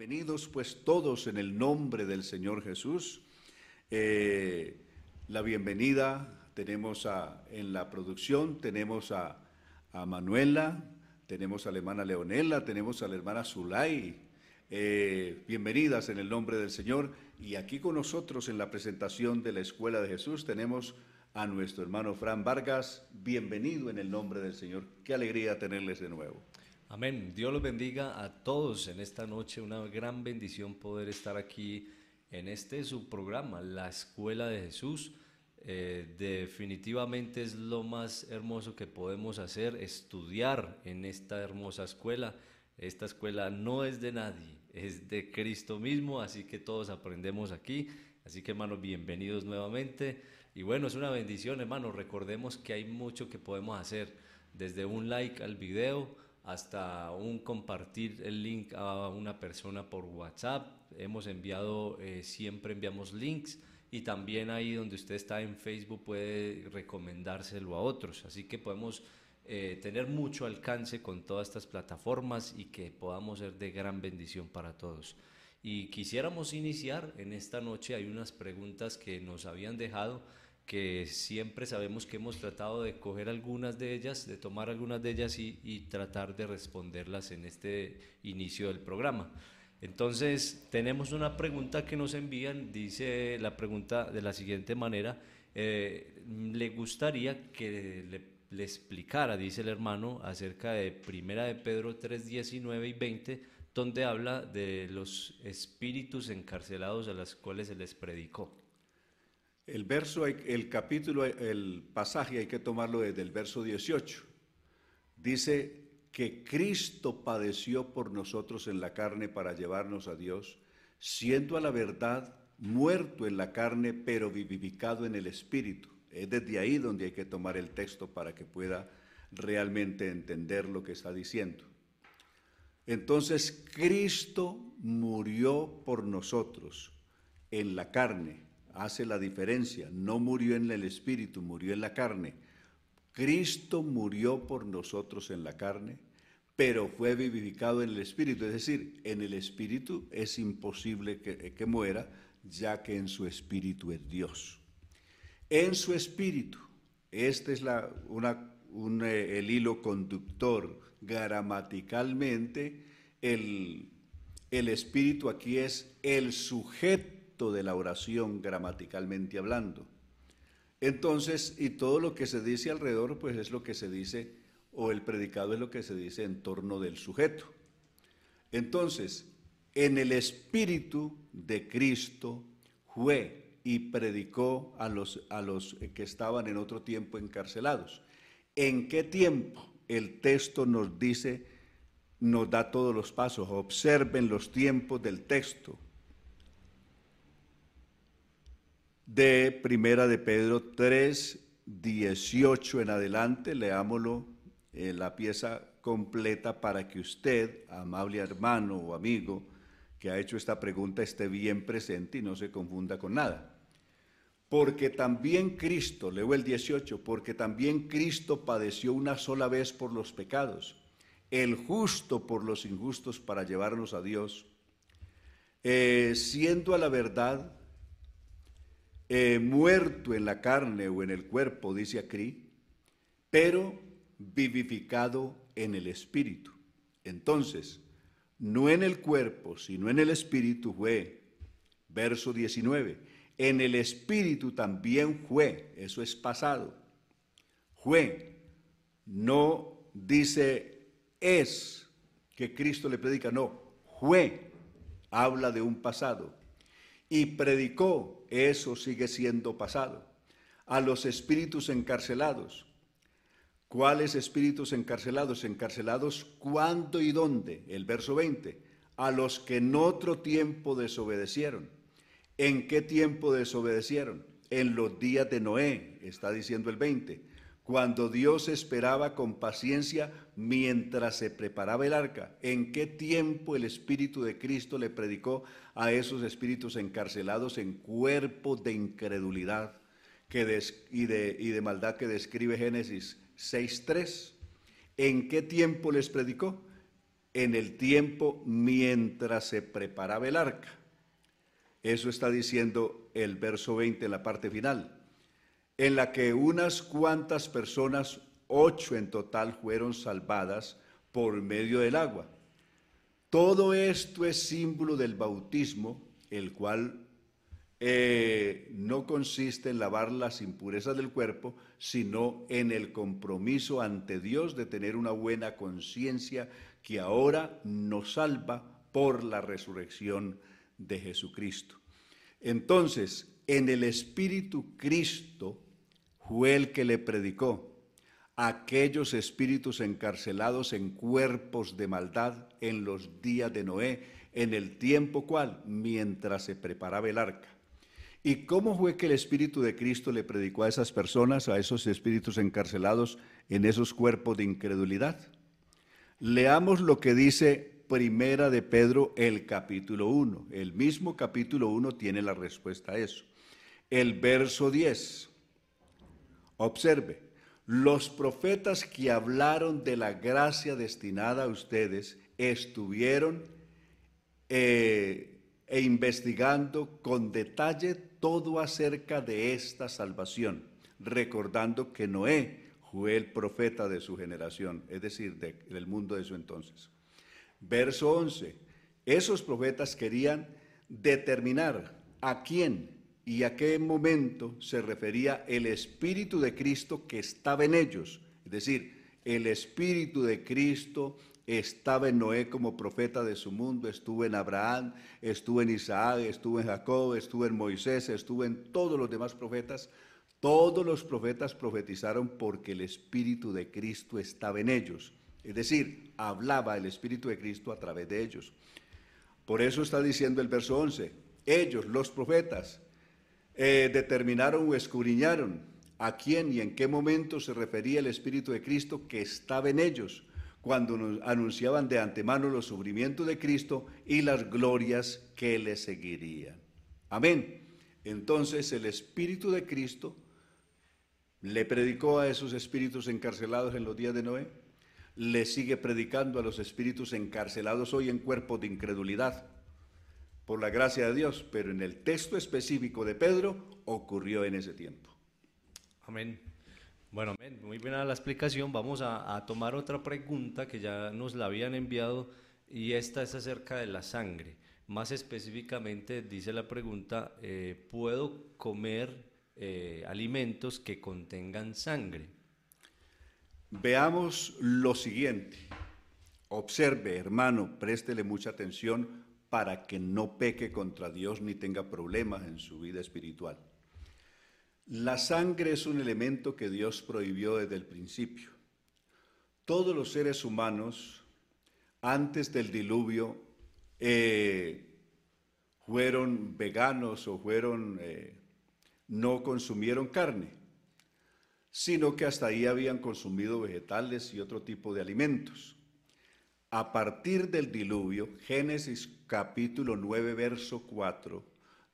Bienvenidos pues todos en el nombre del Señor Jesús. Eh, la bienvenida tenemos a, en la producción, tenemos a, Manuela, tenemos a la hermana Leonela, tenemos a la hermana Zulay. Eh, bienvenidas en el nombre del Señor. Y aquí con nosotros en la presentación de la Escuela de Jesús tenemos a nuestro hermano Fran Vargas. Bienvenido en el nombre del Señor. Qué alegría tenerles de nuevo. Amén. Dios los bendiga a todos en esta noche. Una gran bendición poder estar aquí en este su programa, La Escuela de Jesús. Eh, definitivamente es lo más hermoso que podemos hacer, estudiar en esta hermosa escuela. Esta escuela no es de nadie, es de Cristo mismo, así que todos aprendemos aquí. Así que hermanos, bienvenidos nuevamente. Y bueno, es una bendición, hermanos. Recordemos que hay mucho que podemos hacer, desde un like al video hasta un compartir el link a una persona por WhatsApp. Hemos enviado, eh, siempre enviamos links y también ahí donde usted está en Facebook puede recomendárselo a otros. Así que podemos eh, tener mucho alcance con todas estas plataformas y que podamos ser de gran bendición para todos. Y quisiéramos iniciar en esta noche, hay unas preguntas que nos habían dejado que siempre sabemos que hemos tratado de coger algunas de ellas, de tomar algunas de ellas y, tratar de responderlas en este inicio del programa. Entonces, tenemos una pregunta que nos envían, dice la pregunta de la siguiente manera, eh, le gustaría que le, le, explicara, dice el hermano, acerca de Primera de Pedro 3, 19 y 20, donde habla de los espíritus encarcelados a los cuales se les predicó. El verso, el capítulo, el pasaje hay que tomarlo desde el verso 18. Dice que Cristo padeció por nosotros en la carne para llevarnos a Dios, siendo a la verdad muerto en la carne, pero vivificado en el Espíritu. Es desde ahí donde hay que tomar el texto para que pueda realmente entender lo que está diciendo. Entonces, Cristo murió por nosotros en la carne hace la diferencia. No murió en el espíritu, murió en la carne. Cristo murió por nosotros en la carne, pero fue vivificado en el espíritu. Es decir, en el espíritu es imposible que, muera, ya que en su espíritu es Dios. En su espíritu, este es la, una, eh, el hilo conductor. Gramaticalmente, el, el espíritu aquí es el sujeto de la oración gramaticalmente hablando. Entonces, y todo lo que se dice alrededor, pues es lo que se dice, o el predicado es lo que se dice en torno del sujeto. Entonces, en el espíritu de Cristo fue y predicó a los, a los que estaban en otro tiempo encarcelados. ¿En qué tiempo? El texto nos dice, nos da todos los pasos. Observen los tiempos del texto de Primera de Pedro 3, 18 en adelante, leámoslo en la pieza completa para que usted, amable hermano o amigo que ha hecho esta pregunta, esté bien presente y no se confunda con nada. Porque también Cristo, leo el 18, porque también Cristo padeció una sola vez por los pecados, el justo por los injustos para llevarnos a Dios, eh, siendo a la verdad muerto en la carne o en el cuerpo, dice aquí, pero vivificado en el espíritu. Entonces, no en el cuerpo, sino en el espíritu fue, verso 19, en el espíritu también fue, eso es pasado, fue, no dice es que Cristo le predica, no, fue, habla de un pasado, y predicó eso sigue siendo pasado. A los espíritus encarcelados. ¿Cuáles espíritus encarcelados? Encarcelados cuándo y dónde? El verso 20. A los que en otro tiempo desobedecieron. ¿En qué tiempo desobedecieron? En los días de Noé, está diciendo el 20 cuando Dios esperaba con paciencia mientras se preparaba el arca. ¿En qué tiempo el Espíritu de Cristo le predicó a esos espíritus encarcelados en cuerpo de incredulidad que y, de, y de maldad que describe Génesis 6.3? ¿En qué tiempo les predicó? en el tiempo mientras se preparaba el arca. Eso está diciendo el verso 20 en la parte final, en la que unas cuantas personas, ocho en total, fueron salvadas por medio del agua. Todo esto es símbolo del bautismo, el cual eh, no consiste en lavar las impurezas del cuerpo, sino en el compromiso ante Dios de tener una buena conciencia que ahora nos salva por la resurrección de Jesucristo. Entonces, en el Espíritu Cristo fue el que le predicó a aquellos espíritus encarcelados en cuerpos de maldad en los días de Noé, en el tiempo cual, mientras se preparaba el arca. ¿Y cómo fue que el Espíritu de Cristo le predicó a esas personas, a esos espíritus encarcelados en esos cuerpos de incredulidad? Leamos lo que dice Primera de Pedro, el capítulo 1. El mismo capítulo 1 tiene la respuesta a eso. El verso 10. Observe, los profetas que hablaron de la gracia destinada a ustedes estuvieron eh, e investigando con detalle todo acerca de esta salvación, recordando que Noé fue el profeta de su generación, es decir, del mundo de su entonces. Verso 11. Esos profetas querían determinar a quién y a qué momento se refería el Espíritu de Cristo que estaba en ellos. Es decir, el Espíritu de Cristo estaba en Noé como profeta de su mundo, estuvo en Abraham, estuvo en Isaac, estuvo en Jacob, estuvo en Moisés, estuvo en todos los demás profetas, todos los profetas profetizaron porque el Espíritu de Cristo estaba en ellos. Es decir, hablaba el Espíritu de Cristo a través de ellos. Por eso está diciendo el verso 11, ellos, los profetas, eh, determinaron o escudriñaron a quién y en qué momento se refería el Espíritu de Cristo que estaba en ellos, cuando nos anunciaban de antemano los sufrimientos de Cristo y las glorias que le seguirían. Amén. Entonces el Espíritu de Cristo le predicó a esos espíritus encarcelados en los días de Noé, le sigue predicando a los espíritus encarcelados hoy en cuerpos de incredulidad, por la gracia de Dios, pero en el texto específico de Pedro ocurrió en ese tiempo. Amén. Bueno, muy buena la explicación. Vamos a, tomar otra pregunta que ya nos la habían enviado y esta es acerca de la sangre. Más específicamente dice la pregunta, eh, ¿puedo comer eh, alimentos que contengan sangre. Veamos lo siguiente. Observe, hermano, préstele mucha atención para que no peque contra Dios ni tenga problemas en su vida espiritual. La sangre es un elemento que Dios prohibió desde el principio. Todos los seres humanos, antes del diluvio, eh, fueron veganos o fueron eh, no consumieron carne, sino que hasta ahí habían consumido vegetales y otro tipo de alimentos. A partir del diluvio, Génesis capítulo 9, verso 4,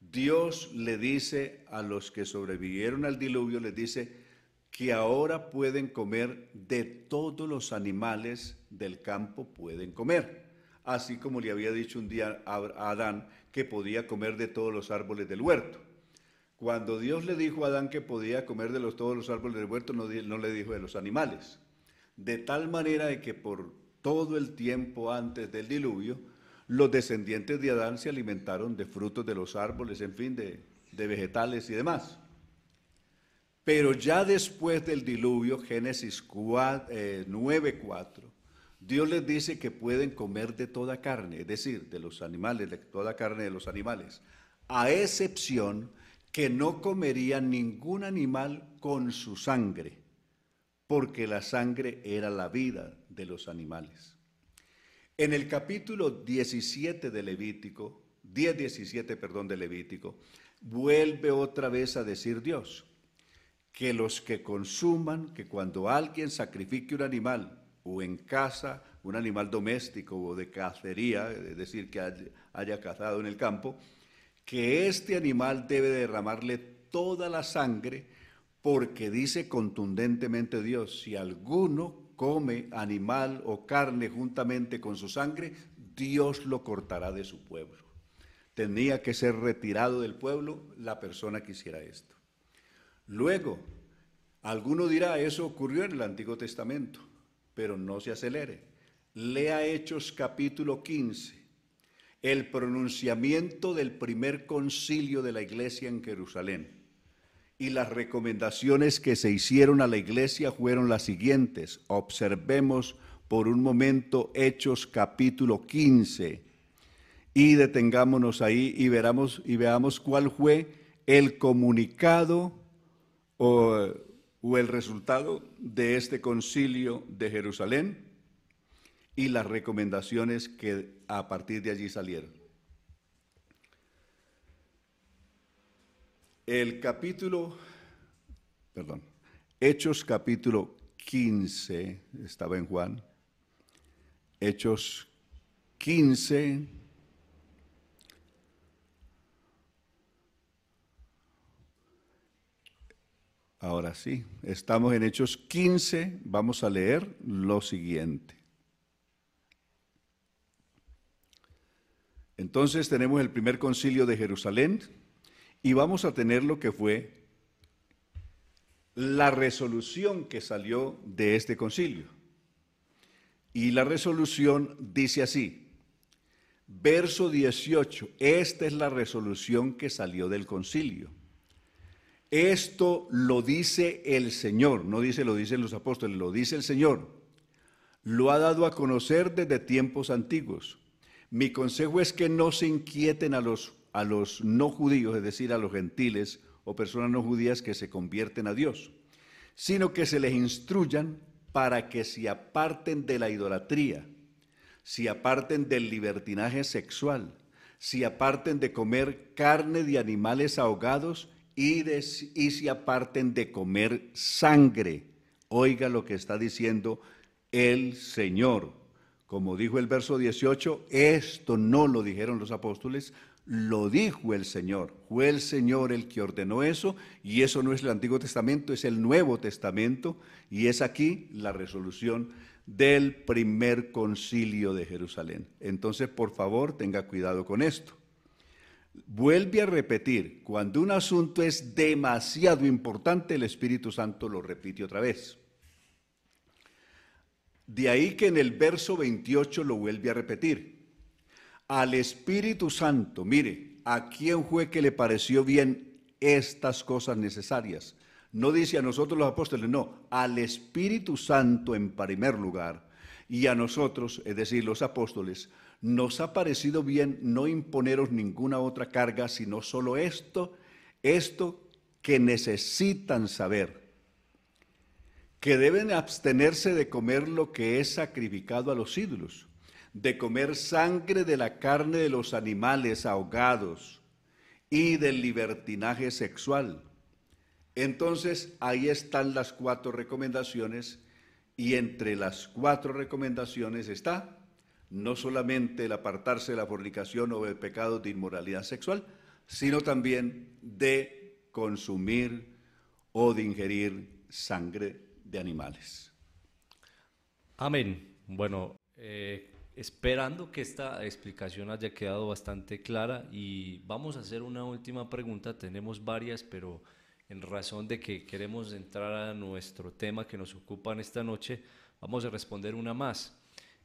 Dios le dice a los que sobrevivieron al diluvio, les dice que ahora pueden comer de todos los animales del campo, pueden comer. Así como le había dicho un día a Adán que podía comer de todos los árboles del huerto. Cuando Dios le dijo a Adán que podía comer de los, todos los árboles del huerto, no, no le dijo de los animales. De tal manera de que por todo el tiempo antes del diluvio, los descendientes de Adán se alimentaron de frutos de los árboles, en fin, de, vegetales y demás. Pero ya después del diluvio, Génesis 9:4, eh, Dios les dice que pueden comer de toda carne, es decir, de los animales, de toda carne de los animales, a excepción que no comería ningún animal con su sangre, porque la sangre era la vida de los animales. En el capítulo 17 de Levítico, 10, perdón, de Levítico, vuelve otra vez a decir Dios que los que consuman, que cuando alguien sacrifique un animal o en casa, un animal doméstico o de cacería, es decir, que haya cazado en el campo, que este animal debe derramarle toda la sangre, porque dice contundentemente Dios, si alguno come animal o carne juntamente con su sangre, Dios lo cortará de su pueblo. Tenía que ser retirado del pueblo la persona que hiciera esto. Luego, alguno dirá, eso ocurrió en el Antiguo Testamento, pero no se acelere. Lea Hechos capítulo 15, el pronunciamiento del primer concilio de la iglesia en Jerusalén. Y las recomendaciones que se hicieron a la iglesia fueron las siguientes. Observemos por un momento Hechos capítulo 15 y detengámonos ahí y, veramos, y veamos cuál fue el comunicado o, o el resultado de este concilio de Jerusalén y las recomendaciones que a partir de allí salieron. El capítulo, perdón, Hechos capítulo 15, estaba en Juan, Hechos 15, Ahora sí, estamos en Hechos 15, vamos a leer lo siguiente. Entonces tenemos el primer concilio de Jerusalén y vamos a tener lo que fue la resolución que salió de este concilio. Y la resolución dice así, verso 18, esta es la resolución que salió del concilio. Esto lo dice el Señor, no dice lo dicen los apóstoles, lo dice el Señor. Lo ha dado a conocer desde tiempos antiguos. Mi consejo es que no se inquieten a los, a los no judíos, es decir, a los gentiles o personas no judías que se convierten a Dios, sino que se les instruyan para que se aparten de la idolatría, se aparten del libertinaje sexual, se aparten de comer carne de animales ahogados y, se aparten de comer sangre. Oiga lo que está diciendo el Señor. Como dijo el verso 18, esto no lo dijeron los apóstoles, lo dijo el Señor. Fue el Señor el que ordenó eso y eso no es el Antiguo Testamento, es el Nuevo Testamento y es aquí la resolución del primer concilio de Jerusalén. Entonces, por favor, tenga cuidado con esto. Vuelve a repetir, cuando un asunto es demasiado importante, el Espíritu Santo lo repite otra vez. De ahí que en el verso 28 lo vuelve a repetir. Al Espíritu Santo, mire, ¿a quién fue que le pareció bien estas cosas necesarias? No dice a nosotros los apóstoles, no, al Espíritu Santo en primer lugar. Y a nosotros, es decir, los apóstoles, nos ha parecido bien no imponeros ninguna otra carga, sino solo esto, esto que necesitan saber, que deben abstenerse de comer lo que es sacrificado a los ídolos, de comer sangre de la carne de los animales ahogados y del libertinaje sexual. Entonces ahí están las cuatro recomendaciones y entre las cuatro recomendaciones está no solamente el apartarse de la fornicación o el pecado de inmoralidad sexual, sino también de consumir o de ingerir sangre de animales. Amén. Bueno, eh, esperando que esta explicación haya quedado bastante clara y vamos a hacer una última pregunta. Tenemos varias, pero en razón de que queremos entrar a nuestro tema que nos ocupa en esta noche, vamos a responder una más.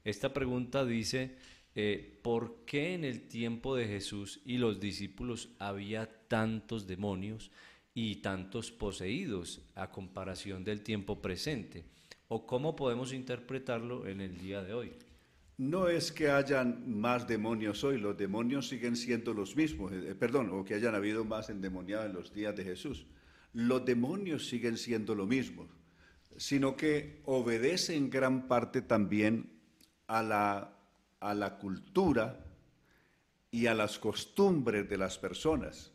Esta pregunta dice, eh, ¿por qué en el tiempo de Jesús y los discípulos había tantos demonios y tantos poseídos a comparación del tiempo presente? ¿O cómo podemos interpretarlo en el día de hoy? No es que hayan más demonios hoy, los demonios siguen siendo los mismos, eh, perdón, o que hayan habido más endemoniados en los días de Jesús. Los demonios siguen siendo lo mismo, sino que obedecen gran parte también a la, a la cultura y a las costumbres de las personas.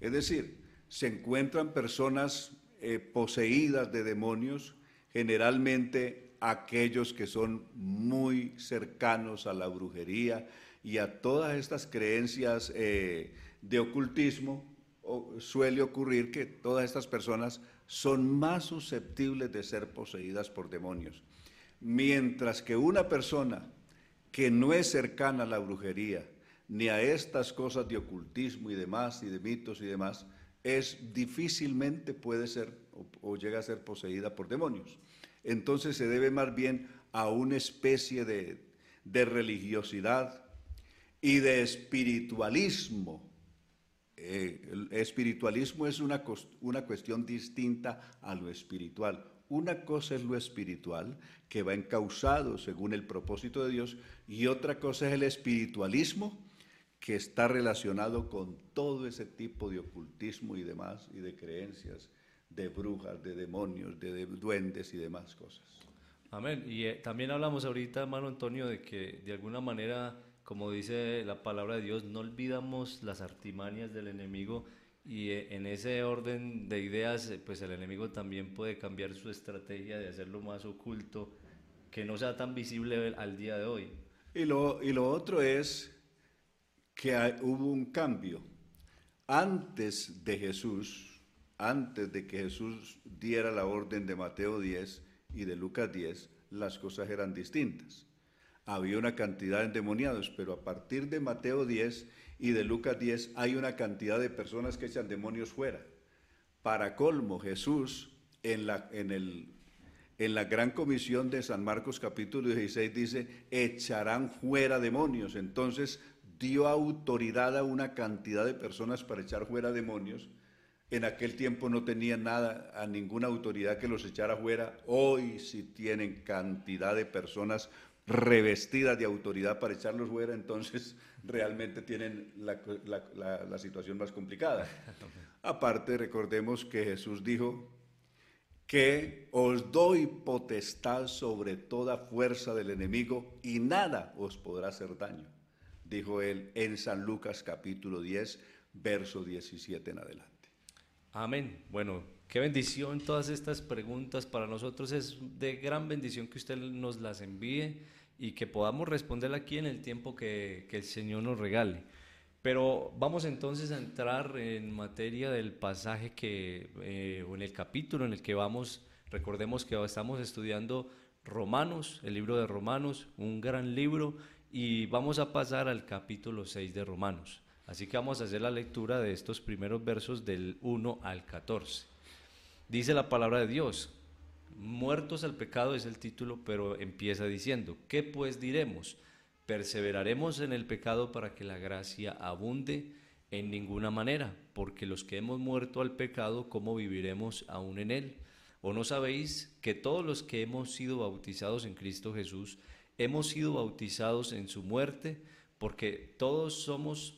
Es decir, se encuentran personas eh, poseídas de demonios, generalmente aquellos que son muy cercanos a la brujería y a todas estas creencias eh, de ocultismo, suele ocurrir que todas estas personas son más susceptibles de ser poseídas por demonios. Mientras que una persona que no es cercana a la brujería, ni a estas cosas de ocultismo y demás, y de mitos y demás, es difícilmente puede ser o, o, llega a ser poseída por demonios. Entonces se debe más bien a una especie de, de religiosidad y de espiritualismo. Eh, el espiritualismo es una, una cuestión distinta a lo espiritual. Una cosa es lo espiritual, que va encausado según el propósito de Dios, y otra cosa es el espiritualismo, que está relacionado con todo ese tipo de ocultismo y demás, y de creencias, de brujas, de demonios, de, duendes y demás cosas. Amén. Y eh, también hablamos ahorita, hermano Antonio, de que de alguna manera, como dice la palabra de Dios, no olvidamos las artimañas del enemigo y eh, en ese orden de ideas, eh, pues el enemigo también puede cambiar su estrategia de hacerlo más oculto, que no sea tan visible al día de hoy. Y lo, y lo otro es que hubo un cambio. Antes de Jesús, antes de que Jesús diera la orden de Mateo 10 y de Lucas 10, las cosas eran distintas. Había una cantidad de endemoniados, pero a partir de Mateo 10 y de Lucas 10 hay una cantidad de personas que echan demonios fuera. Para colmo, Jesús en la, en el, en la gran comisión de San Marcos capítulo 16 dice, echarán fuera demonios. Entonces dio autoridad a una cantidad de personas para echar fuera demonios. En aquel tiempo no tenían nada, a ninguna autoridad que los echara fuera. Hoy sí tienen cantidad de personas revestidas de autoridad para echarlos fuera, entonces realmente tienen la, la, la, situación más complicada. Aparte, recordemos que Jesús dijo que os doy potestad sobre toda fuerza del enemigo y nada os podrá hacer daño dijo él en San Lucas capítulo 10, verso 17 en adelante. Amén. Bueno, qué bendición todas estas preguntas. Para nosotros es de gran bendición que usted nos las envíe y que podamos responder aquí en el tiempo que, el Señor nos regale. Pero vamos entonces a entrar en materia del pasaje que, eh, o en el capítulo en el que vamos, recordemos que estamos estudiando Romanos, el libro de Romanos, un gran libro y vamos a pasar al capítulo 6 de Romanos. Así que vamos a hacer la lectura de estos primeros versos del 1 al 14. Dice la palabra de Dios, muertos al pecado es el título, pero empieza diciendo, ¿qué pues diremos? ¿Perseveraremos en el pecado para que la gracia abunde? En ninguna manera, porque los que hemos muerto al pecado, ¿cómo viviremos aún en él? ¿O no sabéis que todos los que hemos sido bautizados en Cristo Jesús, hemos sido bautizados en su muerte, porque todos somos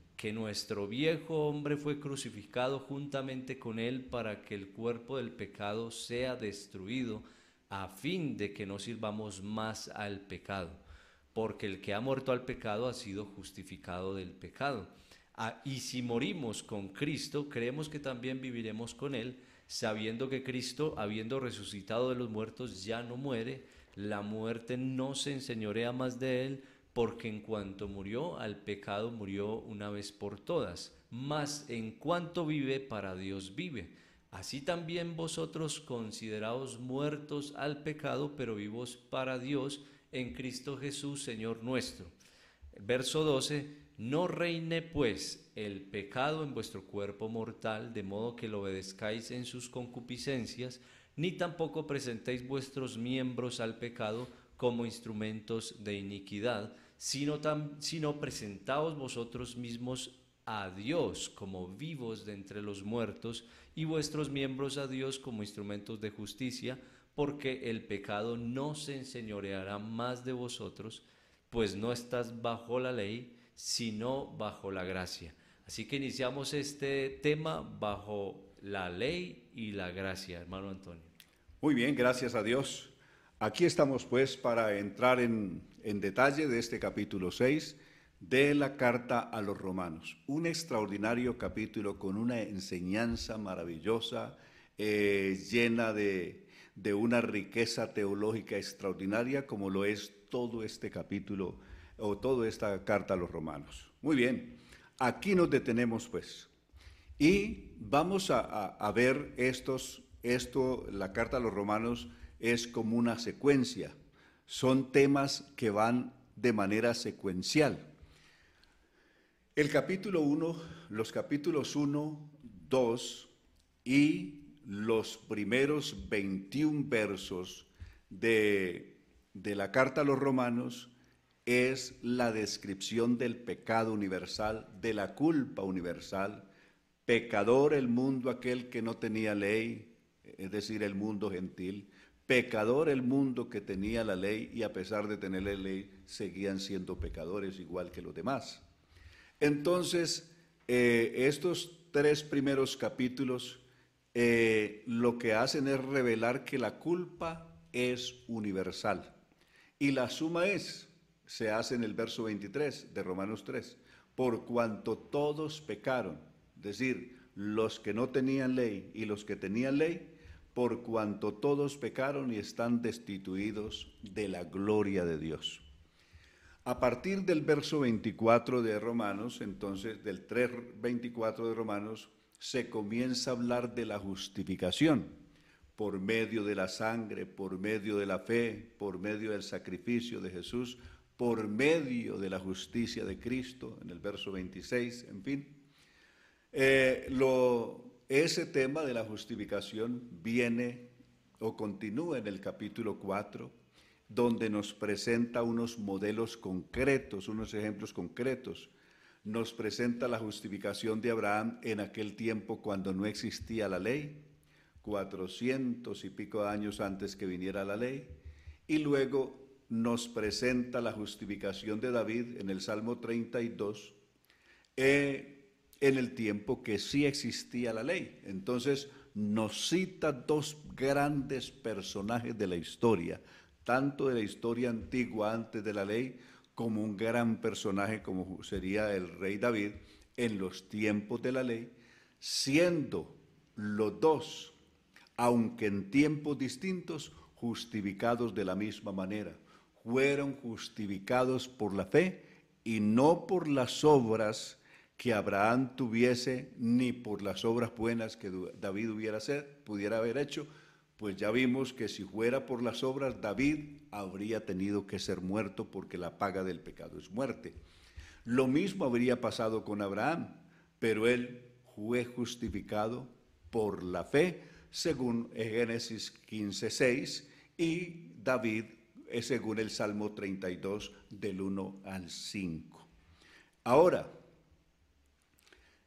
que nuestro viejo hombre fue crucificado juntamente con él para que el cuerpo del pecado sea destruido, a fin de que no sirvamos más al pecado, porque el que ha muerto al pecado ha sido justificado del pecado. Ah, y si morimos con Cristo, creemos que también viviremos con él, sabiendo que Cristo, habiendo resucitado de los muertos, ya no muere, la muerte no se enseñorea más de él, porque en cuanto murió al pecado murió una vez por todas, mas en cuanto vive para Dios vive. Así también vosotros consideraos muertos al pecado, pero vivos para Dios en Cristo Jesús, Señor nuestro. Verso 12, no reine pues el pecado en vuestro cuerpo mortal, de modo que lo obedezcáis en sus concupiscencias, ni tampoco presentéis vuestros miembros al pecado como instrumentos de iniquidad, sino, sino presentaos vosotros mismos a Dios como vivos de entre los muertos y vuestros miembros a Dios como instrumentos de justicia, porque el pecado no se enseñoreará más de vosotros, pues no estás bajo la ley, sino bajo la gracia. Así que iniciamos este tema bajo la ley y la gracia, hermano Antonio. Muy bien, gracias a Dios. Aquí estamos pues para entrar en, detalle de este capítulo 6 de la carta a los romanos. Un extraordinario capítulo con una enseñanza maravillosa, eh, llena de, una riqueza teológica extraordinaria como lo es todo este capítulo o toda esta carta a los romanos. Muy bien, aquí nos detenemos pues y vamos a, ver estos, esto, la carta a los romanos es como una secuencia, son temas que van de manera secuencial. El capítulo 1, los capítulos 1, 2 y los primeros 21 versos de, la carta a los romanos es la descripción del pecado universal, de la culpa universal, pecador el mundo aquel que no tenía ley, es decir, el mundo gentil, pecador el mundo que tenía la ley y a pesar de tener la ley seguían siendo pecadores igual que los demás. Entonces, eh, estos tres primeros capítulos eh, lo que hacen es revelar que la culpa es universal. Y la suma es, se hace en el verso 23 de Romanos 3, por cuanto todos pecaron, es decir, los que no tenían ley y los que tenían ley, por cuanto todos pecaron y están destituidos de la gloria de Dios. A partir del verso 24 de Romanos, entonces del 3.24 de Romanos, se comienza a hablar de la justificación por medio de la sangre, por medio de la fe, por medio del sacrificio de Jesús, por medio de la justicia de Cristo, en el verso 26, en fin. Eh, lo, ese tema de la justificación viene o continúa en el capítulo 4, donde nos presenta unos modelos concretos, unos ejemplos concretos. Nos presenta la justificación de Abraham en aquel tiempo cuando no existía la ley, cuatrocientos y pico años antes que viniera la ley, y luego nos presenta la justificación de David en el Salmo 32, eh, en el tiempo que sí existía la ley. Entonces nos cita dos grandes personajes de la historia, tanto de la historia antigua antes de la ley, como un gran personaje como sería el rey David en los tiempos de la ley, siendo los dos, aunque en tiempos distintos, justificados de la misma manera. Fueron justificados por la fe y no por las obras que Abraham tuviese, ni por las obras buenas que David hubiera ser, pudiera haber hecho, pues ya vimos que si fuera por las obras, David habría tenido que ser muerto porque la paga del pecado es muerte. Lo mismo habría pasado con Abraham, pero él fue justificado por la fe, según Génesis 15:6, y David según el Salmo 32 del 1 al 5. Ahora,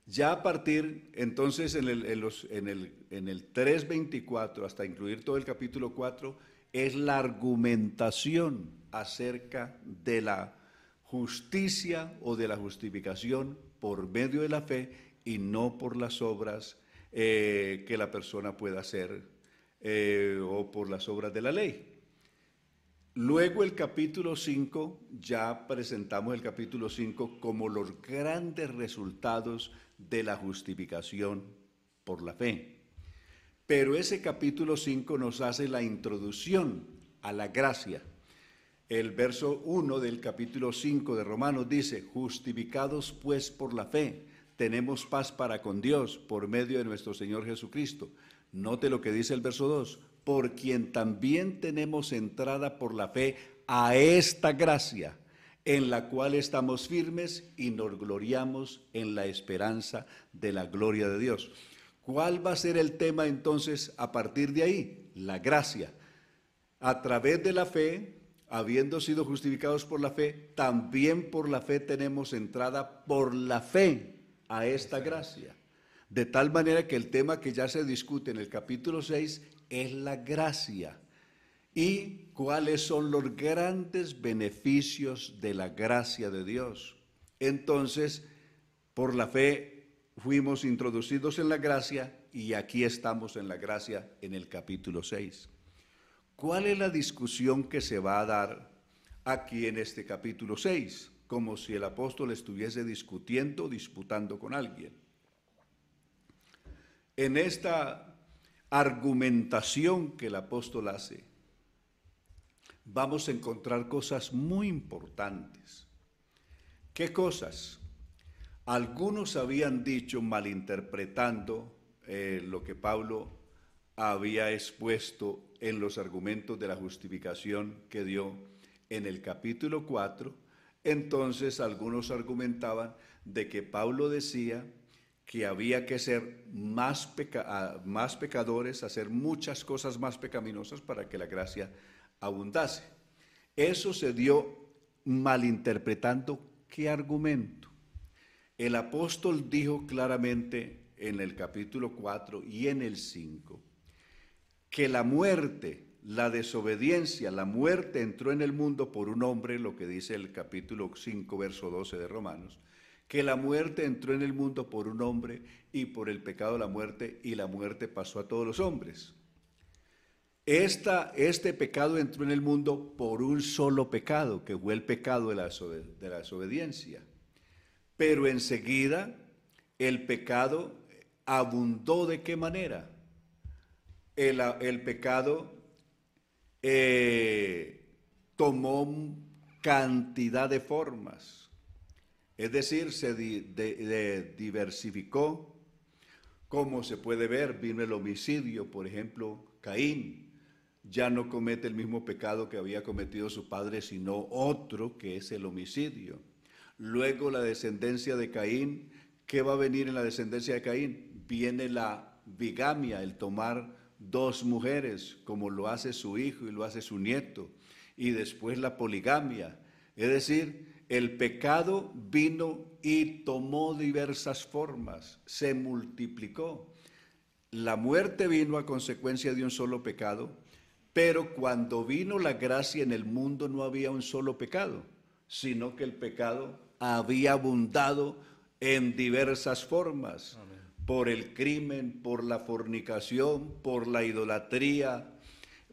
ya a partir, entonces, en el, en el, en el 3.24, hasta incluir todo el capítulo 4, es la argumentación acerca de la justicia o de la justificación por medio de la fe y no por las obras eh, que la persona pueda hacer eh, o por las obras de la ley. Luego el capítulo 5, ya presentamos el capítulo 5 como los grandes resultados de la justificación por la fe. Pero ese capítulo 5 nos hace la introducción a la gracia. El verso 1 del capítulo 5 de Romanos dice, justificados pues por la fe, tenemos paz para con Dios por medio de nuestro Señor Jesucristo. Note lo que dice el verso 2, por quien también tenemos entrada por la fe a esta gracia en la cual estamos firmes y nos gloriamos en la esperanza de la gloria de Dios. ¿Cuál va a ser el tema entonces a partir de ahí? La gracia. A través de la fe, habiendo sido justificados por la fe, también por la fe tenemos entrada por la fe a esta gracia. De tal manera que el tema que ya se discute en el capítulo 6 es la gracia y cuáles son los grandes beneficios de la gracia de Dios. Entonces, por la fe fuimos introducidos en la gracia y aquí estamos en la gracia en el capítulo 6. ¿Cuál es la discusión que se va a dar aquí en este capítulo 6? como si el apóstol estuviese discutiendo, disputando con alguien. En esta argumentación que el apóstol hace, vamos a encontrar cosas muy importantes. ¿Qué cosas? Algunos habían dicho, malinterpretando eh, lo que Pablo había expuesto en los argumentos de la justificación que dio en el capítulo 4, entonces algunos argumentaban de que Pablo decía que había que ser más, más pecadores, hacer muchas cosas más pecaminosas para que la gracia abundase. Eso se dio malinterpretando qué argumento. El apóstol dijo claramente en el capítulo 4 y en el 5 que la muerte, la desobediencia, la muerte entró en el mundo por un hombre, lo que dice el capítulo 5, verso 12 de Romanos, que la muerte entró en el mundo por un hombre y por el pecado la muerte y la muerte pasó a todos los hombres. Esta, este pecado entró en el mundo por un solo pecado, que fue el pecado de la, de la desobediencia. Pero enseguida el pecado abundó de qué manera? El, pecado eh, tomó cantidad de formas, es decir, se diversificó. Como se puede ver, vino el homicidio, por ejemplo, Caín ya no comete el mismo pecado que había cometido su padre, sino otro que es el homicidio. Luego la descendencia de Caín, ¿qué va a venir en la descendencia de Caín? Viene la bigamia, el tomar dos mujeres, como lo hace su hijo y lo hace su nieto, y después la poligamia. Es decir, el pecado vino y tomó diversas formas, se multiplicó. La muerte vino a consecuencia de un solo pecado, pero cuando vino la gracia en el mundo no había un solo pecado, sino que el pecado había abundado en diversas formas, por el crimen, por la fornicación, por la idolatría,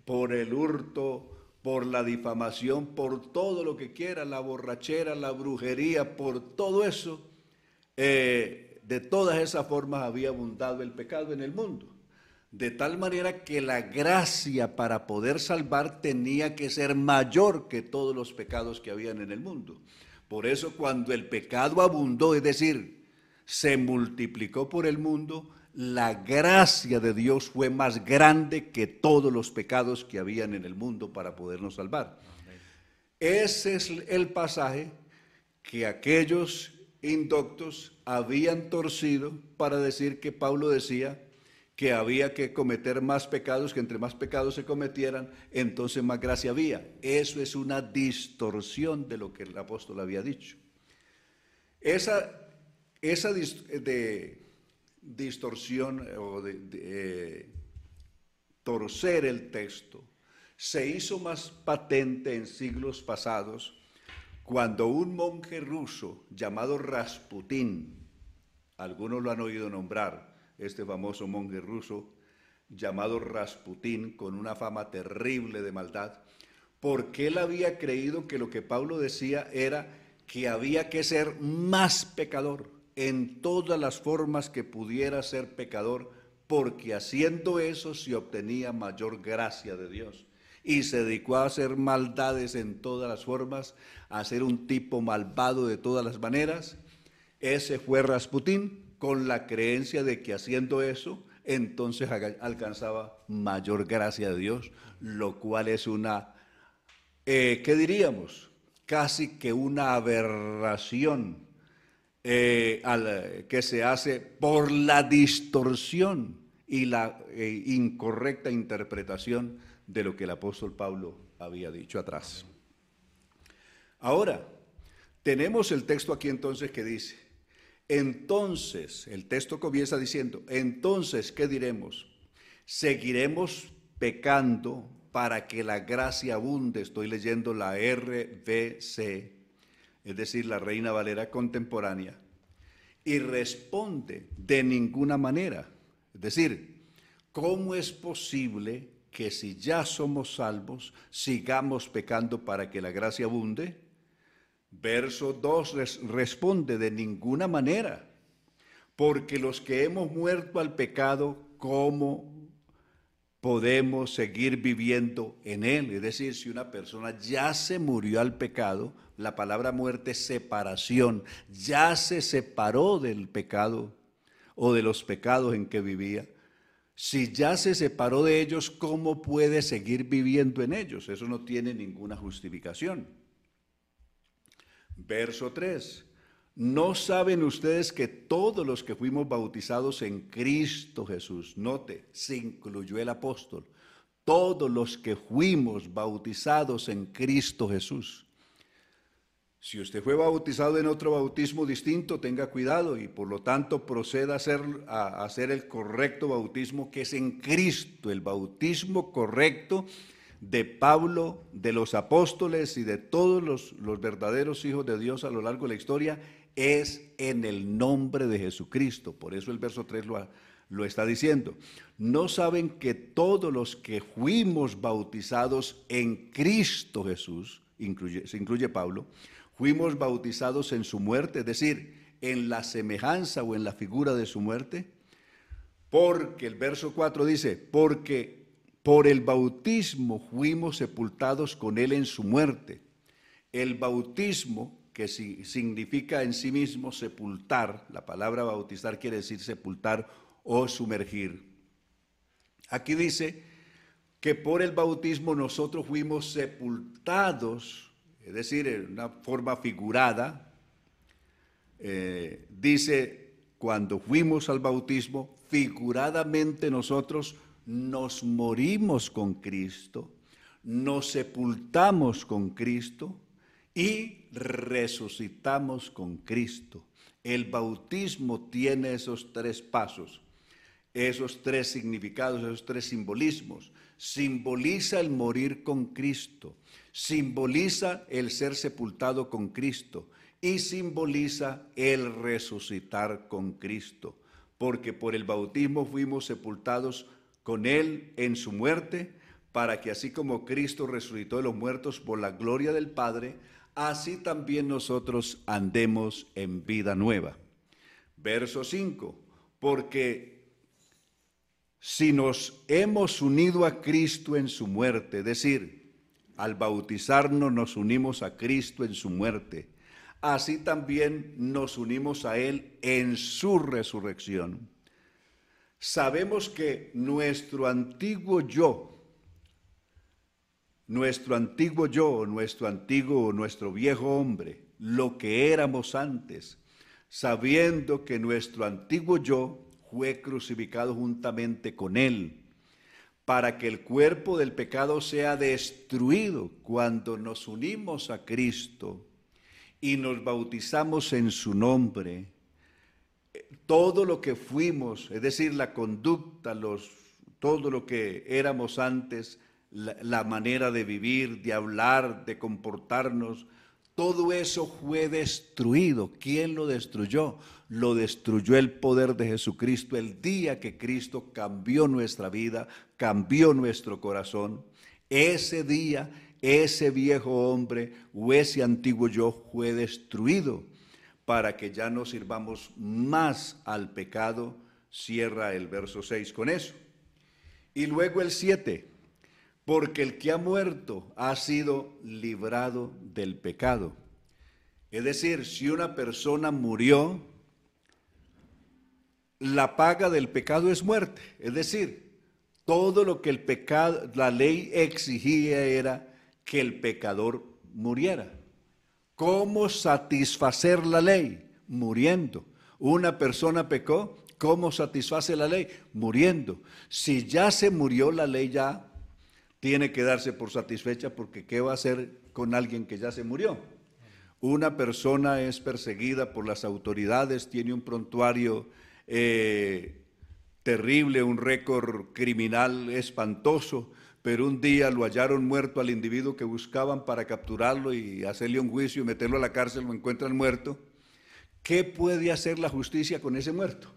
por el hurto, por la difamación, por todo lo que quiera, la borrachera, la brujería, por todo eso, eh, de todas esas formas había abundado el pecado en el mundo. De tal manera que la gracia para poder salvar tenía que ser mayor que todos los pecados que habían en el mundo. Por eso cuando el pecado abundó, es decir, se multiplicó por el mundo, la gracia de Dios fue más grande que todos los pecados que habían en el mundo para podernos salvar. Ese es el pasaje que aquellos indoctos habían torcido para decir que Pablo decía que había que cometer más pecados, que entre más pecados se cometieran, entonces más gracia había. Eso es una distorsión de lo que el apóstol había dicho. Esa, esa de, distorsión o de, eh, torcer el texto se hizo más patente en siglos pasados cuando un monje ruso llamado Rasputín, algunos lo han oído nombrar, este famoso monje ruso llamado Rasputín, con una fama terrible de maldad, porque él había creído que lo que Pablo decía era que había que ser más pecador en todas las formas que pudiera ser pecador, porque haciendo eso se obtenía mayor gracia de Dios. Y se dedicó a hacer maldades en todas las formas, a ser un tipo malvado de todas las maneras. Ese fue Rasputín con la creencia de que haciendo eso, entonces alcanzaba mayor gracia de Dios, lo cual es una, eh, ¿qué diríamos? Casi que una aberración eh, que se hace por la distorsión y la eh, incorrecta interpretación de lo que el apóstol Pablo había dicho atrás. Ahora, tenemos el texto aquí entonces que dice, entonces, el texto comienza diciendo, entonces, ¿qué diremos? ¿Seguiremos pecando para que la gracia abunde? Estoy leyendo la RVC, es decir, la Reina Valera contemporánea. Y responde, de ninguna manera. Es decir, ¿cómo es posible que si ya somos salvos, sigamos pecando para que la gracia abunde? Verso 2 responde de ninguna manera, porque los que hemos muerto al pecado, ¿cómo podemos seguir viviendo en él? Es decir, si una persona ya se murió al pecado, la palabra muerte es separación, ya se separó del pecado o de los pecados en que vivía. Si ya se separó de ellos, ¿cómo puede seguir viviendo en ellos? Eso no tiene ninguna justificación. Verso 3. ¿No saben ustedes que todos los que fuimos bautizados en Cristo Jesús, note, se incluyó el apóstol, todos los que fuimos bautizados en Cristo Jesús, si usted fue bautizado en otro bautismo distinto, tenga cuidado y por lo tanto proceda a hacer, a hacer el correcto bautismo que es en Cristo, el bautismo correcto de Pablo, de los apóstoles y de todos los, verdaderos hijos de Dios a lo largo de la historia, es en el nombre de Jesucristo. Por eso el verso 3 lo, lo está diciendo. No saben que todos los que fuimos bautizados en Cristo Jesús, se incluye Pablo, fuimos bautizados en su muerte, es decir, en la semejanza o en la figura de su muerte, porque el verso 4 dice, porque por el bautismo fuimos sepultados con él en su muerte. El bautismo, que significa en sí mismo sepultar, la palabra bautizar quiere decir sepultar o sumergir. Aquí dice que por el bautismo nosotros fuimos sepultados es decir, en una forma figurada, eh, dice, cuando fuimos al bautismo, figuradamente nosotros nos morimos con Cristo, nos sepultamos con Cristo y resucitamos con Cristo. El bautismo tiene esos tres pasos, esos tres significados, esos tres simbolismos. Simboliza el morir con Cristo, simboliza el ser sepultado con Cristo y simboliza el resucitar con Cristo, porque por el bautismo fuimos sepultados con Él en su muerte, para que así como Cristo resucitó de los muertos por la gloria del Padre, así también nosotros andemos en vida nueva. Verso 5, porque si nos hemos unido a Cristo en su muerte, es decir, al bautizarnos nos unimos a Cristo en su muerte. Así también nos unimos a Él en su resurrección. Sabemos que nuestro antiguo yo, nuestro antiguo yo, nuestro antiguo, nuestro viejo hombre, lo que éramos antes, sabiendo que nuestro antiguo yo fue crucificado juntamente con Él para que el cuerpo del pecado sea destruido cuando nos unimos a Cristo y nos bautizamos en su nombre. Todo lo que fuimos, es decir, la conducta, los, todo lo que éramos antes, la, la manera de vivir, de hablar, de comportarnos, todo eso fue destruido. ¿Quién lo destruyó? Lo destruyó el poder de Jesucristo el día que Cristo cambió nuestra vida, cambió nuestro corazón. Ese día, ese viejo hombre o ese antiguo yo fue destruido para que ya no sirvamos más al pecado. Cierra el verso 6 con eso. Y luego el 7 porque el que ha muerto ha sido librado del pecado. Es decir, si una persona murió, la paga del pecado es muerte. Es decir, todo lo que el pecado, la ley exigía era que el pecador muriera. ¿Cómo satisfacer la ley? Muriendo. Una persona pecó, ¿cómo satisface la ley? Muriendo. Si ya se murió, la ley ya tiene que darse por satisfecha porque ¿qué va a hacer con alguien que ya se murió? Una persona es perseguida por las autoridades, tiene un prontuario eh, terrible, un récord criminal espantoso, pero un día lo hallaron muerto al individuo que buscaban para capturarlo y hacerle un juicio y meterlo a la cárcel, lo encuentran muerto. ¿Qué puede hacer la justicia con ese muerto?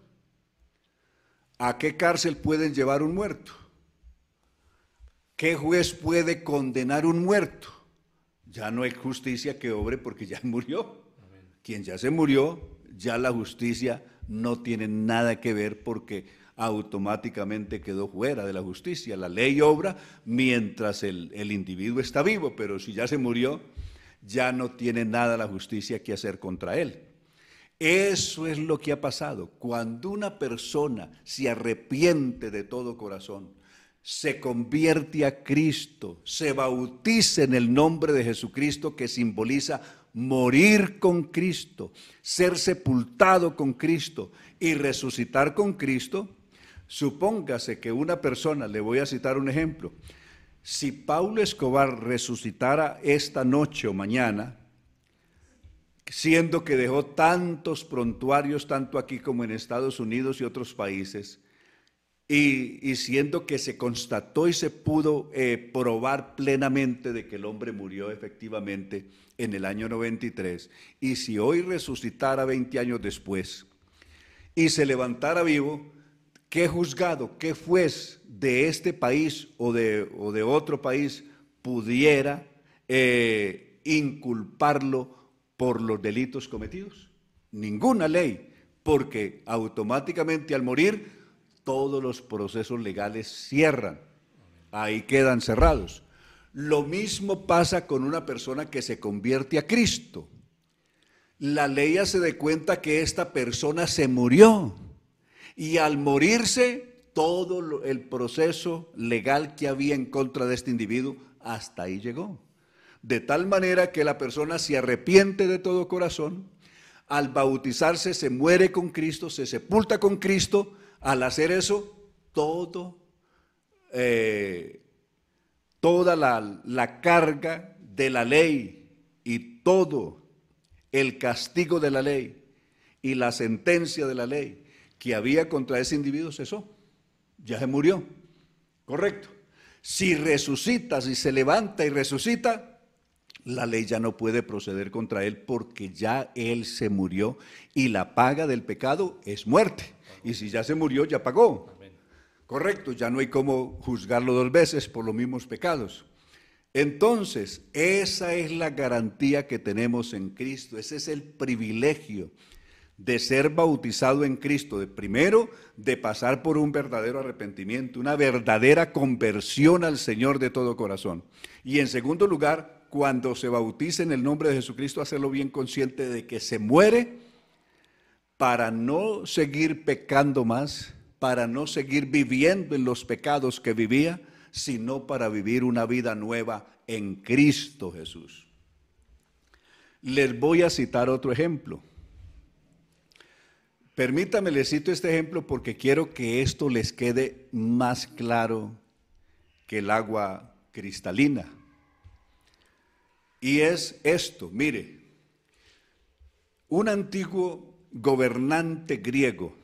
¿A qué cárcel pueden llevar un muerto? ¿Qué juez puede condenar un muerto? Ya no hay justicia que obre porque ya murió. Quien ya se murió, ya la justicia no tiene nada que ver porque automáticamente quedó fuera de la justicia. La ley obra mientras el, individuo está vivo, pero si ya se murió, ya no tiene nada la justicia que hacer contra él. Eso es lo que ha pasado. Cuando una persona se arrepiente de todo corazón, se convierte a Cristo, se bautiza en el nombre de Jesucristo que simboliza morir con Cristo, ser sepultado con Cristo y resucitar con Cristo, supóngase que una persona, le voy a citar un ejemplo, si Paulo Escobar resucitara esta noche o mañana, siendo que dejó tantos prontuarios, tanto aquí como en Estados Unidos y otros países, y, siendo que se constató y se pudo eh, probar plenamente de que el hombre murió efectivamente en el año 93, y si hoy resucitara 20 años después y se levantara vivo, ¿qué juzgado, qué juez de este país o de, o de otro país pudiera eh, inculparlo por los delitos cometidos? Ninguna ley, porque automáticamente al morir todos los procesos legales cierran, ahí quedan cerrados. Lo mismo pasa con una persona que se convierte a Cristo. La ley hace de cuenta que esta persona se murió y al morirse todo el proceso legal que había en contra de este individuo hasta ahí llegó. De tal manera que la persona se arrepiente de todo corazón, al bautizarse se muere con Cristo, se sepulta con Cristo, al hacer eso, todo, eh, toda la, la carga de la ley y todo el castigo de la ley y la sentencia de la ley que había contra ese individuo cesó, ya se murió, correcto. Si resucita, si se levanta y resucita, la ley ya no puede proceder contra él porque ya él se murió y la paga del pecado es muerte. Y si ya se murió, ya pagó. Correcto, ya no hay cómo juzgarlo dos veces por los mismos pecados. Entonces, esa es la garantía que tenemos en Cristo, ese es el privilegio de ser bautizado en Cristo, de primero de pasar por un verdadero arrepentimiento, una verdadera conversión al Señor de todo corazón. Y en segundo lugar, cuando se bautice en el nombre de Jesucristo, hacerlo bien consciente de que se muere para no seguir pecando más, para no seguir viviendo en los pecados que vivía, sino para vivir una vida nueva en Cristo Jesús. Les voy a citar otro ejemplo. Permítame, les cito este ejemplo porque quiero que esto les quede más claro que el agua cristalina. Y es esto, mire, un antiguo gobernante griego,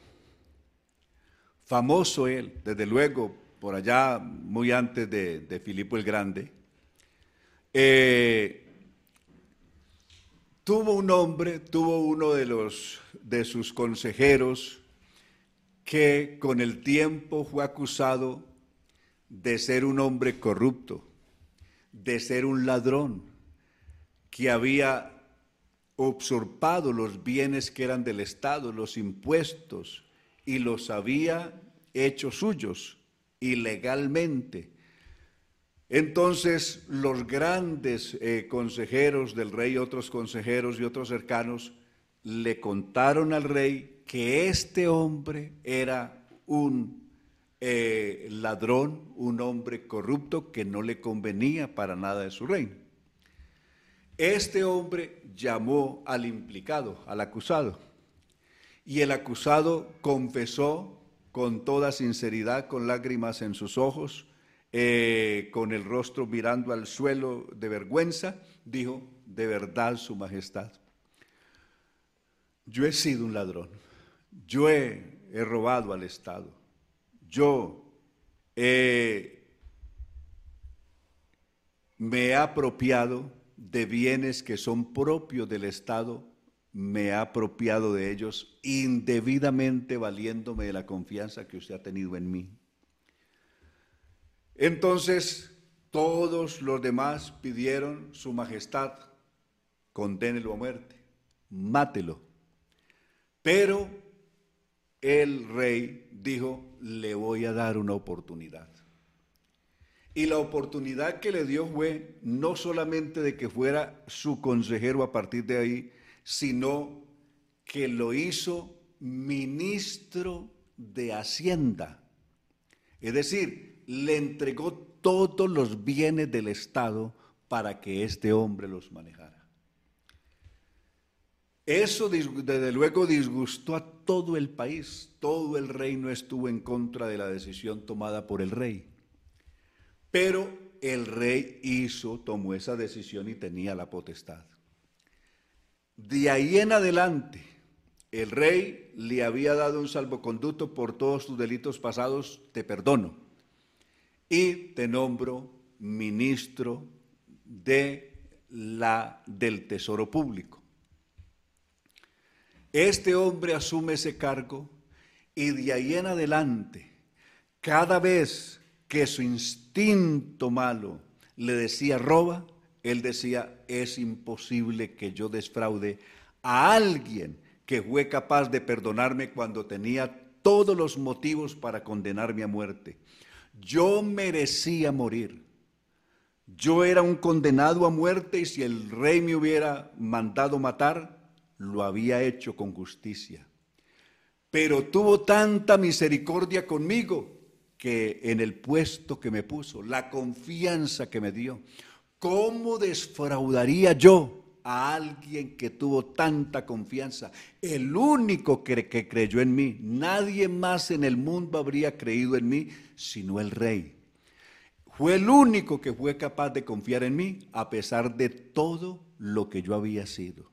famoso él, desde luego, por allá muy antes de, Filipo el Grande, eh, tuvo un hombre, tuvo uno de, los, de sus consejeros que con el tiempo fue acusado de ser un hombre corrupto, de ser un ladrón, que había usurpado los bienes que eran del Estado, los impuestos, y los había hecho suyos ilegalmente. Entonces los grandes eh, consejeros del rey, otros consejeros y otros cercanos, le contaron al rey que este hombre era un eh, ladrón, un hombre corrupto que no le convenía para nada de su reino. Este hombre llamó al implicado, al acusado, y el acusado confesó con toda sinceridad, con lágrimas en sus ojos, eh, con el rostro mirando al suelo de vergüenza, dijo, de verdad, Su Majestad, yo he sido un ladrón, yo he, robado al Estado, yo me he apropiado de bienes que son propios del Estado, me ha apropiado de ellos indebidamente valiéndome de la confianza que usted ha tenido en mí. Entonces, Todos los demás pidieron su majestad, condénelo a muerte, mátelo. Pero el rey dijo, le voy a dar una oportunidad. Y la oportunidad que le dio fue no solamente de que fuera su consejero a partir de ahí, sino que lo hizo ministro de Hacienda. Es decir, le entregó todos los bienes del Estado para que este hombre los manejara. Eso desde luego disgustó a todo el país. Todo el reino estuvo en contra de la decisión tomada por el rey. Pero el rey hizo, tomó esa decisión y tenía la potestad. De ahí en adelante, el rey le había dado un salvoconducto por todos tus delitos pasados, te perdono. Y te nombro ministro de la, del Tesoro Público. Este hombre asume ese cargo y de ahí en adelante, cada vez que su instinto malo le decía roba, él decía, es imposible que yo desfraude a alguien que fue capaz de perdonarme cuando tenía todos los motivos para condenarme a muerte. Yo merecía morir. Yo era un condenado a muerte y si el rey me hubiera mandado matar, lo había hecho con justicia. Pero tuvo tanta misericordia conmigo que en el puesto que me puso, la confianza que me dio, ¿cómo desfraudaría yo a alguien que tuvo tanta confianza? El único que, que creyó en mí, nadie más en el mundo habría creído en mí sino el rey. Fue el único que fue capaz de confiar en mí a pesar de todo lo que yo había sido.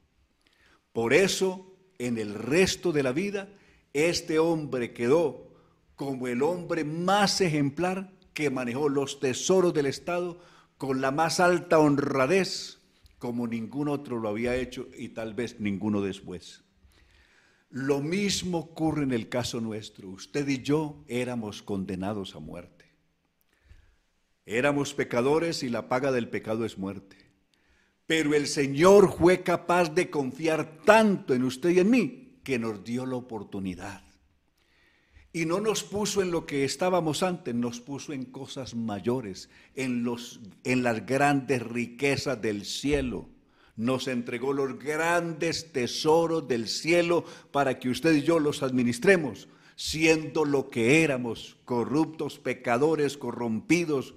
Por eso, en el resto de la vida, este hombre quedó como el hombre más ejemplar que manejó los tesoros del Estado con la más alta honradez, como ningún otro lo había hecho y tal vez ninguno después. Lo mismo ocurre en el caso nuestro. Usted y yo éramos condenados a muerte. Éramos pecadores y la paga del pecado es muerte. Pero el Señor fue capaz de confiar tanto en usted y en mí que nos dio la oportunidad y no nos puso en lo que estábamos antes, nos puso en cosas mayores, en, los, en las grandes riquezas del cielo. Nos entregó los grandes tesoros del cielo para que usted y yo los administremos, siendo lo que éramos, corruptos, pecadores, corrompidos,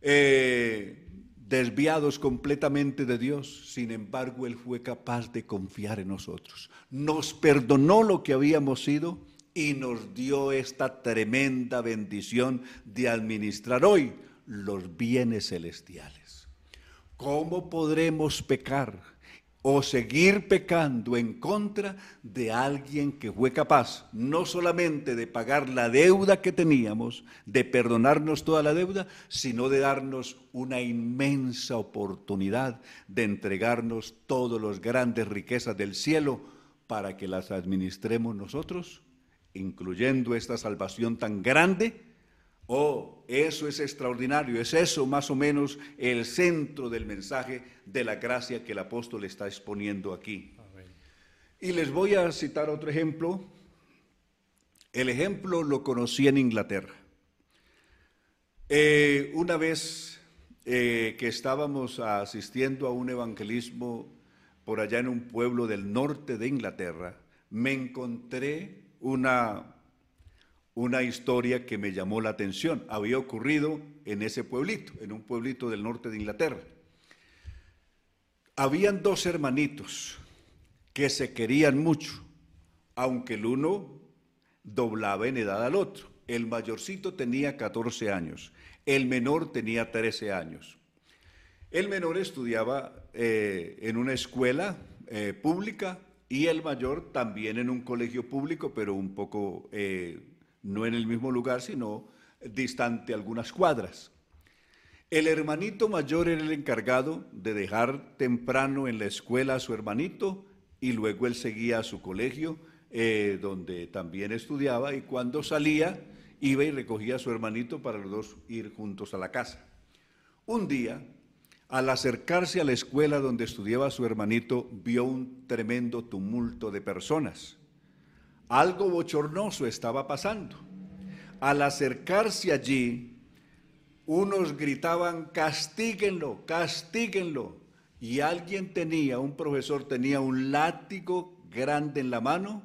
eh, desviados completamente de Dios. Sin embargo, Él fue capaz de confiar en nosotros. Nos perdonó lo que habíamos sido y nos dio esta tremenda bendición de administrar hoy los bienes celestiales. ¿Cómo podremos pecar o seguir pecando en contra de alguien que fue capaz no solamente de pagar la deuda que teníamos, de perdonarnos toda la deuda, sino de darnos una inmensa oportunidad de entregarnos todas las grandes riquezas del cielo para que las administremos nosotros? Incluyendo esta salvación tan grande? Oh, eso es extraordinario, es eso más o menos el centro del mensaje de la gracia que el apóstol está exponiendo aquí. Y les voy a citar otro ejemplo. El ejemplo lo conocí en Inglaterra. Eh, una vez eh, que estábamos asistiendo a un evangelismo por allá en un pueblo del norte de Inglaterra, me encontré una, una historia que me llamó la atención. Había ocurrido en ese pueblito, en un pueblito del norte de Inglaterra. Habían dos hermanitos que se querían mucho, aunque el uno doblaba en edad al otro. El mayorcito tenía 14 años, el menor tenía 13 años. El menor estudiaba eh, en una escuela eh, pública y el mayor también en un colegio público, pero un poco eh, no en el mismo lugar, sino distante algunas cuadras. El hermanito mayor era el encargado de dejar temprano en la escuela a su hermanito y luego él seguía a su colegio, eh, donde también estudiaba, y cuando salía iba y recogía a su hermanito para los dos ir juntos a la casa. Un día, al acercarse a la escuela donde estudiaba su hermanito, vio un tremendo tumulto de personas. Algo bochornoso estaba pasando. Al acercarse allí, unos gritaban, castíguenlo, castíguenlo. Y alguien tenía, un profesor tenía un látigo grande en la mano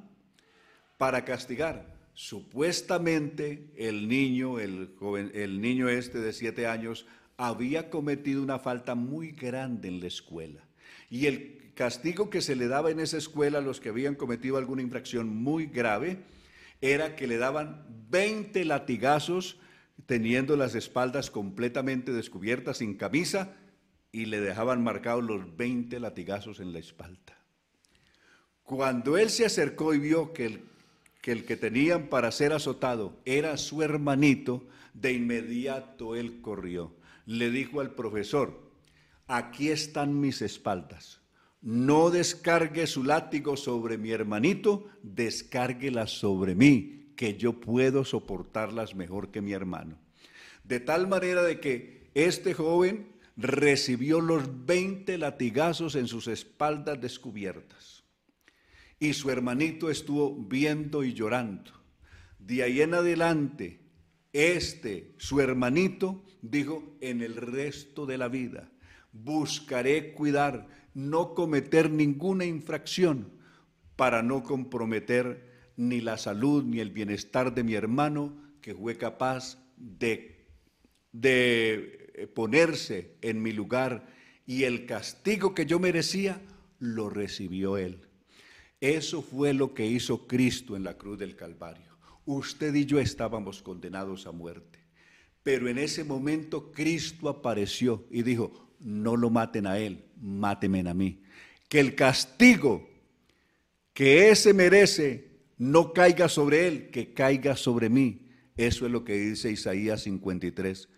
para castigar. Supuestamente el niño, el, niño este de siete años, había cometido una falta muy grande en la escuela. Y el castigo que se le daba en esa escuela a los que habían cometido alguna infracción muy grave era que le daban 20 latigazos teniendo las espaldas completamente descubiertas, sin camisa, y le dejaban marcados los 20 latigazos en la espalda. Cuando él se acercó y vio que el que, el que tenían para ser azotado era su hermanito, de inmediato él corrió le dijo al profesor, aquí están mis espaldas. No descargue su látigo sobre mi hermanito, descárguelas sobre mí, que yo puedo soportarlas mejor que mi hermano. De tal manera de que este joven recibió los 20 latigazos en sus espaldas descubiertas. Y su hermanito estuvo viendo y llorando. De ahí en adelante, este, su hermanito, dijo, en el resto de la vida buscaré cuidar, no cometer ninguna infracción para no comprometer ni la salud ni el bienestar de mi hermano que fue capaz de, de eh, ponerse en mi lugar y el castigo que yo merecía lo recibió él. Eso fue lo que hizo Cristo en la cruz del Calvario usted y yo estábamos condenados a muerte. Pero en ese momento Cristo apareció y dijo, no lo maten a él, mátenme a mí. Que el castigo que ese merece no caiga sobre él, que caiga sobre mí. Eso es lo que dice Isaías 53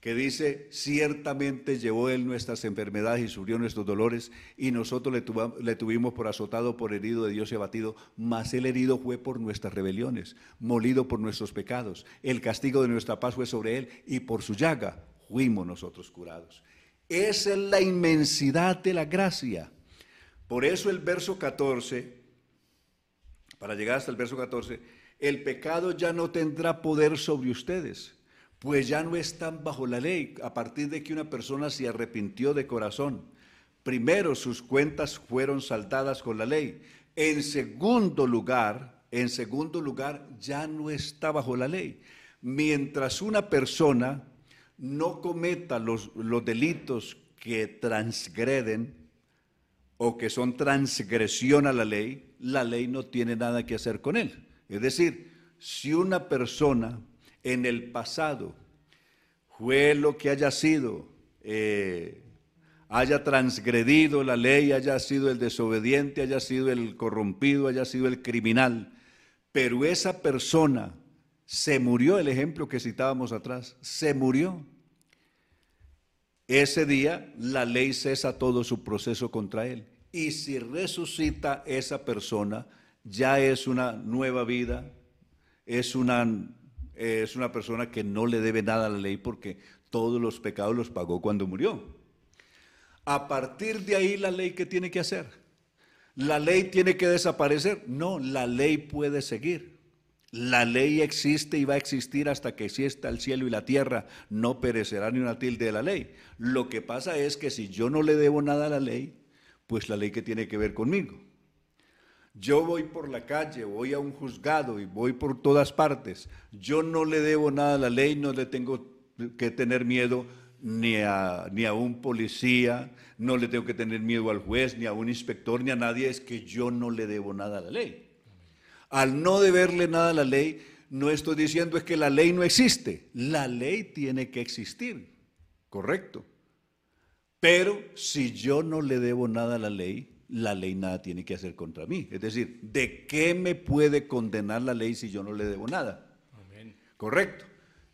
que dice, ciertamente llevó Él nuestras enfermedades y sufrió nuestros dolores, y nosotros le, tuvimos por azotado, por herido de Dios y abatido, mas el herido fue por nuestras rebeliones, molido por nuestros pecados. El castigo de nuestra paz fue sobre Él, y por su llaga fuimos nosotros curados. Esa es la inmensidad de la gracia. Por eso el verso 14, para llegar hasta el verso 14, el pecado ya no tendrá poder sobre ustedes pues ya no están bajo la ley a partir de que una persona se arrepintió de corazón. Primero, sus cuentas fueron saltadas con la ley. En segundo lugar, en segundo lugar, ya no está bajo la ley. Mientras una persona no cometa los, los delitos que transgreden o que son transgresión a la ley, la ley no tiene nada que hacer con él. Es decir, si una persona en el pasado fue lo que haya sido, eh, haya transgredido la ley, haya sido el desobediente, haya sido el corrompido, haya sido el criminal, pero esa persona se murió, el ejemplo que citábamos atrás, se murió. Ese día la ley cesa todo su proceso contra él. Y si resucita esa persona, ya es una nueva vida, es una es una persona que no le debe nada a la ley porque todos los pecados los pagó cuando murió. A partir de ahí, la ley, ¿qué tiene que hacer? ¿La ley tiene que desaparecer? No, la ley puede seguir. La ley existe y va a existir hasta que exista el cielo y la tierra. No perecerá ni una tilde de la ley. Lo que pasa es que si yo no le debo nada a la ley, pues la ley que tiene que ver conmigo. Yo voy por la calle, voy a un juzgado y voy por todas partes. Yo no le debo nada a la ley, no le tengo que tener miedo ni a, ni a un policía, no le tengo que tener miedo al juez, ni a un inspector, ni a nadie, es que yo no le debo nada a la ley. Al no deberle nada a la ley, no estoy diciendo es que la ley no existe, la ley tiene que existir, correcto. Pero si yo no le debo nada a la ley, la ley nada tiene que hacer contra mí. Es decir, ¿de qué me puede condenar la ley si yo no le debo nada? Correcto.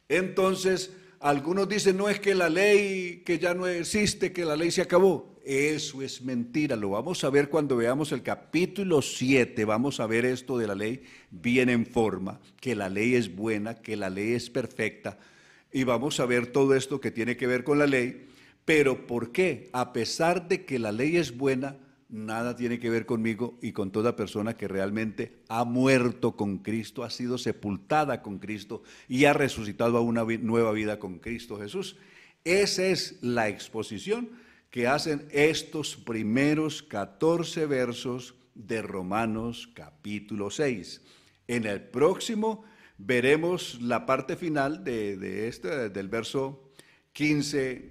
Entonces, algunos dicen, no es que la ley que ya no existe, que la ley se acabó. Eso es mentira. Lo vamos a ver cuando veamos el capítulo 7. Vamos a ver esto de la ley bien en forma, que la ley es buena, que la ley es perfecta. y vamos a ver todo esto que tiene que ver con la ley. Pero ¿por qué? A pesar de que la ley es buena, nada tiene que ver conmigo y con toda persona que realmente ha muerto con Cristo, ha sido sepultada con Cristo y ha resucitado a una nueva vida con Cristo Jesús. Esa es la exposición que hacen estos primeros 14 versos de Romanos capítulo 6. En el próximo veremos la parte final de, este, del verso 15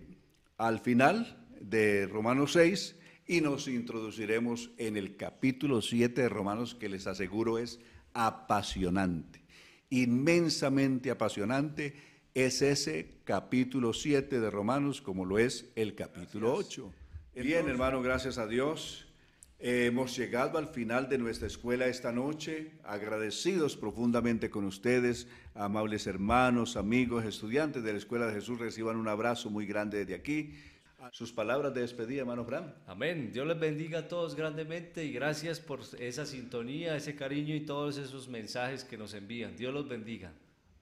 al final de Romanos 6 y nos introduciremos en el capítulo 7 de Romanos que les aseguro es apasionante, inmensamente apasionante es ese capítulo 7 de Romanos como lo es el capítulo 8. Bien, hermano, gracias a Dios. hemos llegado al final de nuestra escuela esta noche, agradecidos profundamente con ustedes, amables hermanos, amigos, estudiantes de la Escuela de Jesús, reciban un abrazo muy grande desde aquí. Sus palabras de despedida, hermano Fran. Amén. Dios les bendiga a todos grandemente y gracias por esa sintonía, ese cariño y todos esos mensajes que nos envían. Dios los bendiga.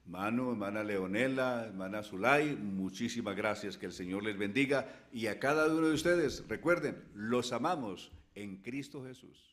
Hermano, hermana Leonela, hermana Zulay, muchísimas gracias, que el Señor les bendiga y a cada uno de ustedes, recuerden, los amamos en Cristo Jesús.